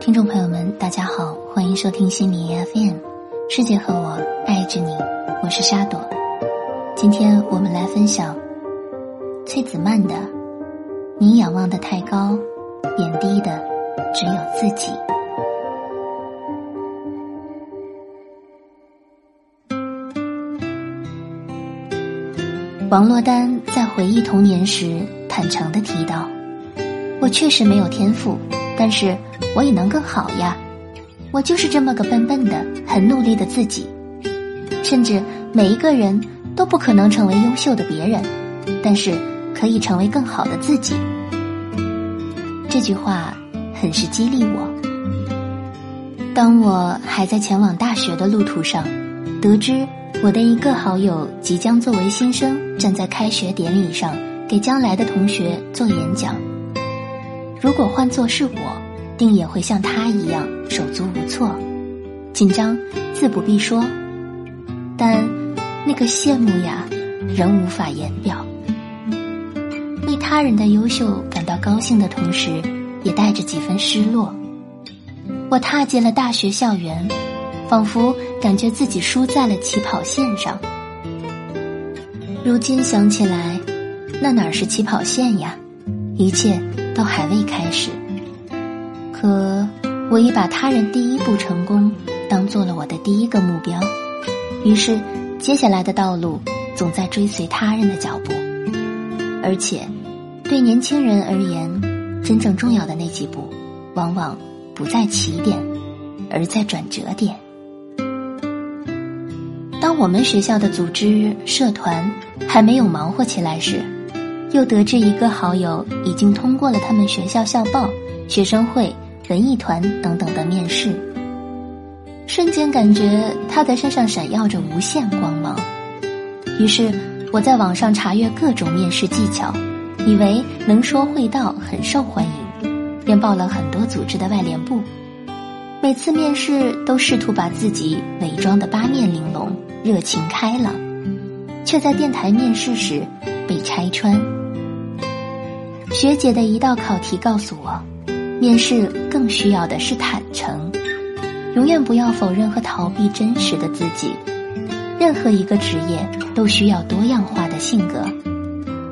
听众朋友们，大家好，欢迎收听心理 FM，世界和我爱着你，我是沙朵。今天我们来分享崔子曼的《你仰望的太高，贬低的只有自己》。王珞丹在回忆童年时，坦诚的提到：“我确实没有天赋，但是我也能更好呀。我就是这么个笨笨的、很努力的自己。甚至每一个人都不可能成为优秀的别人，但是可以成为更好的自己。”这句话很是激励我。当我还在前往大学的路途上，得知。我的一个好友即将作为新生站在开学典礼上给将来的同学做演讲。如果换作是我，定也会像他一样手足无措，紧张自不必说，但那个羡慕呀，仍无法言表。为他人的优秀感到高兴的同时，也带着几分失落。我踏进了大学校园。仿佛感觉自己输在了起跑线上。如今想起来，那哪是起跑线呀？一切都还未开始。可我已把他人第一步成功当做了我的第一个目标，于是接下来的道路总在追随他人的脚步。而且，对年轻人而言，真正重要的那几步，往往不在起点，而在转折点。当我们学校的组织社团还没有忙活起来时，又得知一个好友已经通过了他们学校校报、学生会、文艺团等等的面试，瞬间感觉他的身上闪耀着无限光芒。于是我在网上查阅各种面试技巧，以为能说会道很受欢迎，便报了很多组织的外联部。每次面试都试图把自己伪装的八面玲珑。热情开朗，却在电台面试时被拆穿。学姐的一道考题告诉我，面试更需要的是坦诚，永远不要否认和逃避真实的自己。任何一个职业都需要多样化的性格。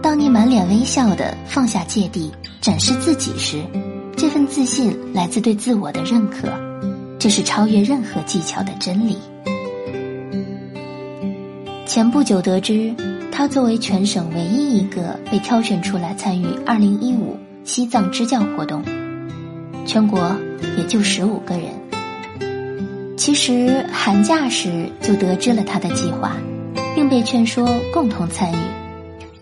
当你满脸微笑的放下芥蒂，展示自己时，这份自信来自对自我的认可，这是超越任何技巧的真理。前不久得知，他作为全省唯一一个被挑选出来参与2015西藏支教活动，全国也就十五个人。其实寒假时就得知了他的计划，并被劝说共同参与，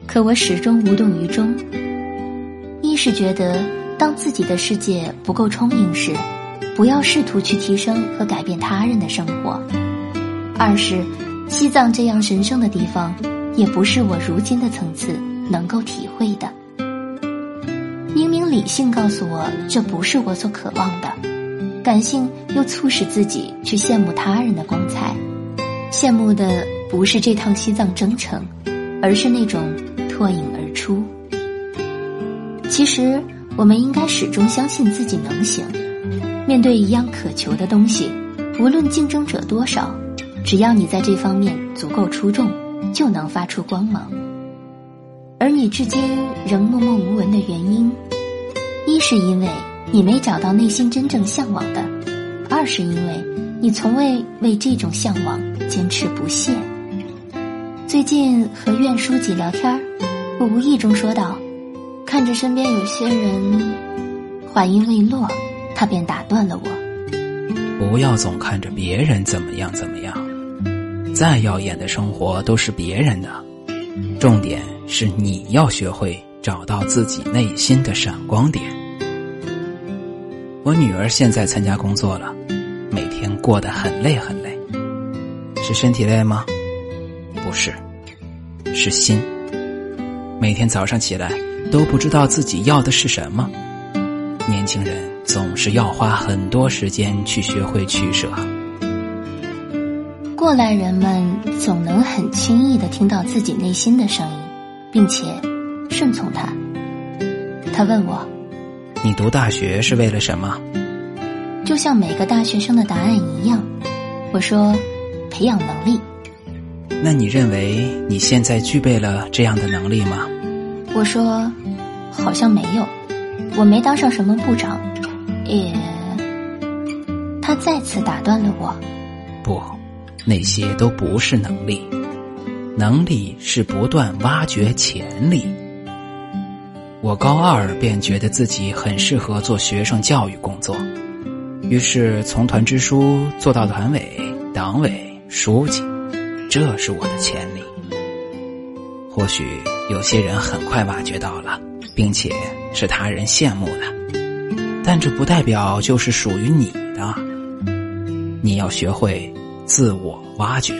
可我始终无动于衷。一是觉得，当自己的世界不够充盈时，不要试图去提升和改变他人的生活；二是。西藏这样神圣的地方，也不是我如今的层次能够体会的。理性告诉我这不是我所渴望的，感性又促使自己去羡慕他人的光彩。羡慕的不是这趟西藏征程，而是那种脱颖而出。其实，我们应该始终相信自己能行。面对一样渴求的东西，无论竞争者多少。只要你在这方面足够出众，就能发出光芒。而你至今仍默默无闻的原因，一是因为你没找到内心真正向往的，二是因为你从未为这种向往坚持不懈。最近和苑书记聊天我无意中说道：“看着身边有些人，话音未落，他便打断了我：“不要总看着别人怎么样怎么样。”再耀眼的生活都是别人的，重点是你要学会找到自己内心的闪光点。我女儿现在参加工作了，每天过得很累很累，是身体累吗？不是，是心。每天早上起来都不知道自己要的是什么。年轻人总是要花很多时间去学会取舍。过来人们总能很轻易的听到自己内心的声音，并且顺从他。他问我：“你读大学是为了什么？”就像每个大学生的答案一样。我说，培养能力。那你认为你现在具备了这样的能力吗？我说，好像没有，我没当上什么部长，也……他再次打断了我。不，那些都不是能力，能力是不断挖掘潜力。我高二便觉得自己很适合做学生教育工作，于是从团支书做到团委、党委、书记。这是我的潜力，或许有些人很快挖掘到了，并且是他人羡慕的，但这不代表就是属于你的。你要学会自我挖掘。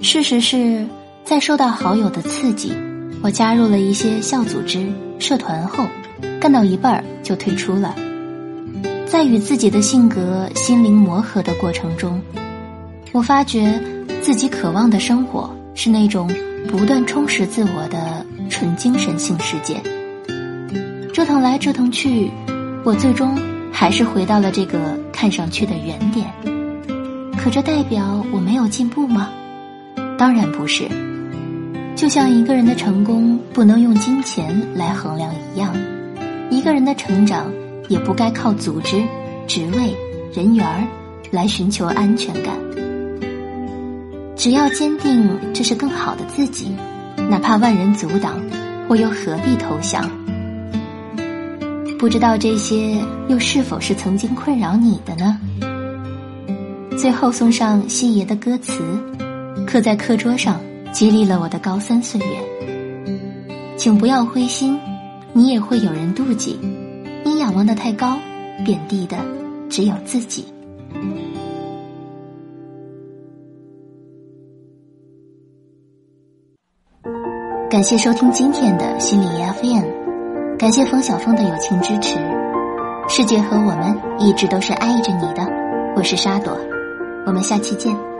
事实是在受到好友的刺激，我加入了一些校组织、社团后，干到一半儿就退出了。在与自己的性格、心灵磨合的过程中，我发觉。自己渴望的生活是那种不断充实自我的纯精神性世界。折腾来折腾去，我最终还是回到了这个看上去的原点。可这代表我没有进步吗？当然不是。就像一个人的成功不能用金钱来衡量一样，一个人的成长也不该靠组织、职位、人缘儿来寻求安全感。只要坚定，这是更好的自己，哪怕万人阻挡，我又何必投降？不知道这些又是否是曾经困扰你的呢？最后送上西爷的歌词，刻在课桌上，激励了我的高三岁月。请不要灰心，你也会有人妒忌。你仰望的太高，贬低的只有自己。感谢收听今天的心理 FM，感谢冯小峰的友情支持。世界和我们一直都是爱着你的，我是沙朵，我们下期见。